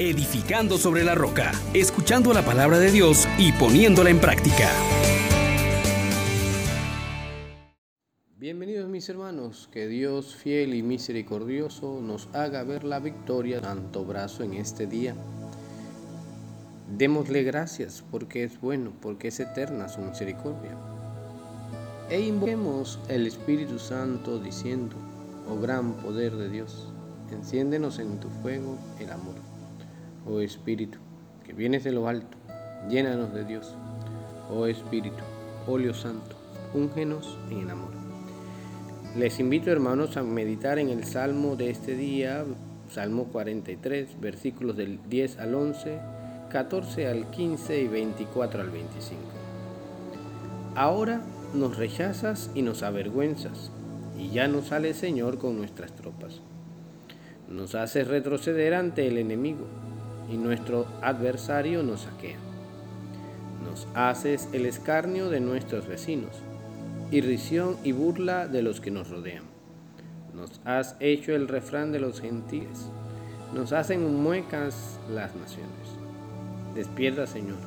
edificando sobre la roca, escuchando la palabra de Dios y poniéndola en práctica. Bienvenidos mis hermanos, que Dios fiel y misericordioso nos haga ver la victoria tanto brazo en este día. Démosle gracias porque es bueno, porque es eterna su misericordia. E invoquemos el Espíritu Santo diciendo, oh gran poder de Dios, enciéndenos en tu fuego el amor. Oh Espíritu, que vienes de lo alto, llénanos de Dios. Oh Espíritu, óleo santo, úngenos en el amor. Les invito hermanos a meditar en el Salmo de este día, Salmo 43, versículos del 10 al 11, 14 al 15 y 24 al 25. Ahora nos rechazas y nos avergüenzas, y ya no sale Señor con nuestras tropas. Nos haces retroceder ante el enemigo, y nuestro adversario nos saquea. Nos haces el escarnio de nuestros vecinos, irrisión y burla de los que nos rodean. Nos has hecho el refrán de los gentiles, nos hacen muecas las naciones. Despierta, Señor,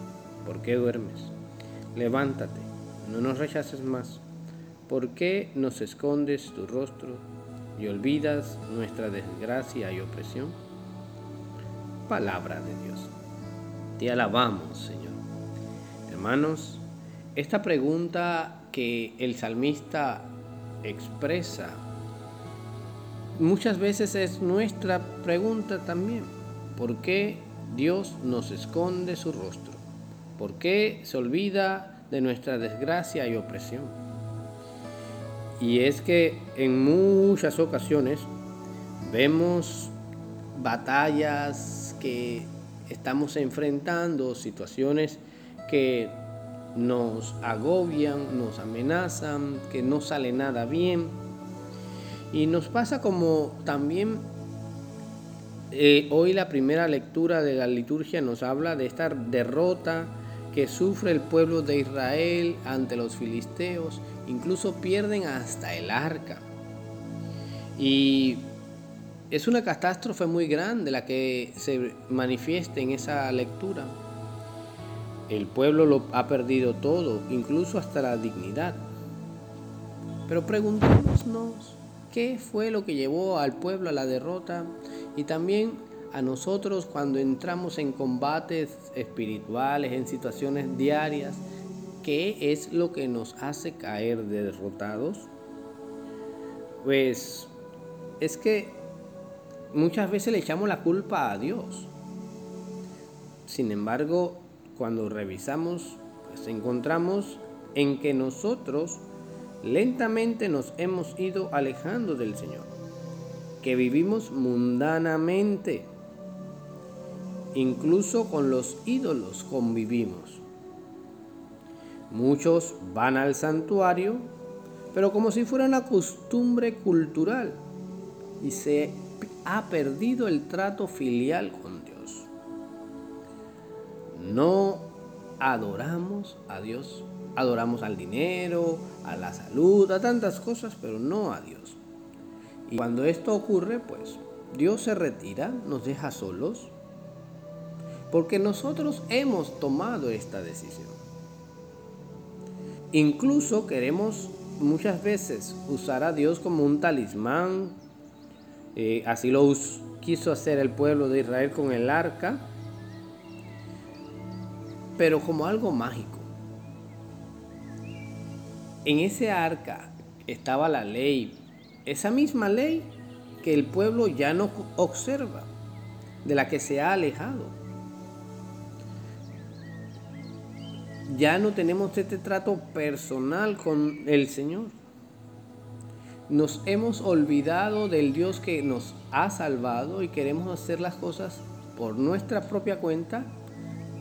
¿por qué duermes? Levántate no nos rechaces más. ¿Por qué nos escondes tu rostro y olvidas nuestra desgracia y opresión? Palabra de Dios. Te alabamos, Señor. Hermanos, esta pregunta que el salmista expresa muchas veces es nuestra pregunta también. ¿Por qué Dios nos esconde su rostro? ¿Por qué se olvida de nuestra desgracia y opresión. Y es que en muchas ocasiones vemos batallas que estamos enfrentando, situaciones que nos agobian, nos amenazan, que no sale nada bien. Y nos pasa como también eh, hoy la primera lectura de la liturgia nos habla de esta derrota que sufre el pueblo de Israel ante los filisteos, incluso pierden hasta el arca. Y es una catástrofe muy grande la que se manifiesta en esa lectura. El pueblo lo ha perdido todo, incluso hasta la dignidad. Pero preguntémonos qué fue lo que llevó al pueblo a la derrota y también a nosotros cuando entramos en combates espirituales, en situaciones diarias, ¿qué es lo que nos hace caer derrotados? Pues es que muchas veces le echamos la culpa a Dios. Sin embargo, cuando revisamos, pues encontramos en que nosotros lentamente nos hemos ido alejando del Señor, que vivimos mundanamente Incluso con los ídolos convivimos. Muchos van al santuario, pero como si fuera una costumbre cultural y se ha perdido el trato filial con Dios. No adoramos a Dios, adoramos al dinero, a la salud, a tantas cosas, pero no a Dios. Y cuando esto ocurre, pues Dios se retira, nos deja solos porque nosotros hemos tomado esta decisión. Incluso queremos muchas veces usar a Dios como un talismán. Eh, así lo quiso hacer el pueblo de Israel con el arca, pero como algo mágico. En ese arca estaba la ley, esa misma ley que el pueblo ya no observa, de la que se ha alejado. ya no tenemos este trato personal con el Señor. Nos hemos olvidado del Dios que nos ha salvado y queremos hacer las cosas por nuestra propia cuenta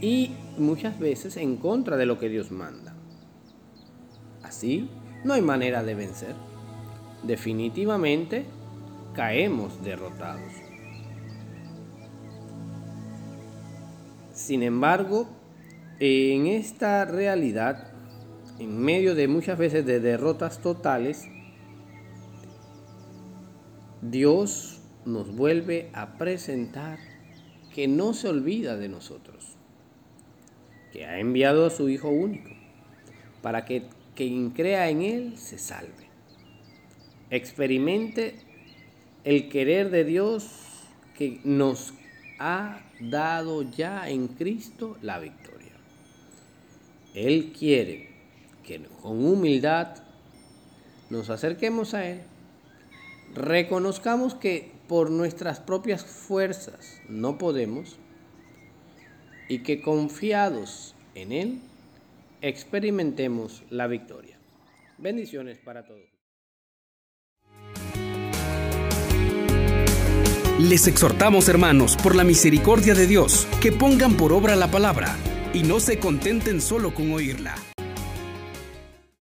y muchas veces en contra de lo que Dios manda. Así no hay manera de vencer. Definitivamente caemos derrotados. Sin embargo, en esta realidad, en medio de muchas veces de derrotas totales, Dios nos vuelve a presentar que no se olvida de nosotros, que ha enviado a su Hijo único, para que quien crea en Él se salve. Experimente el querer de Dios que nos ha dado ya en Cristo la victoria. Él quiere que con humildad nos acerquemos a Él, reconozcamos que por nuestras propias fuerzas no podemos y que confiados en Él experimentemos la victoria. Bendiciones para todos. Les exhortamos, hermanos, por la misericordia de Dios, que pongan por obra la palabra y no se contenten solo con oírla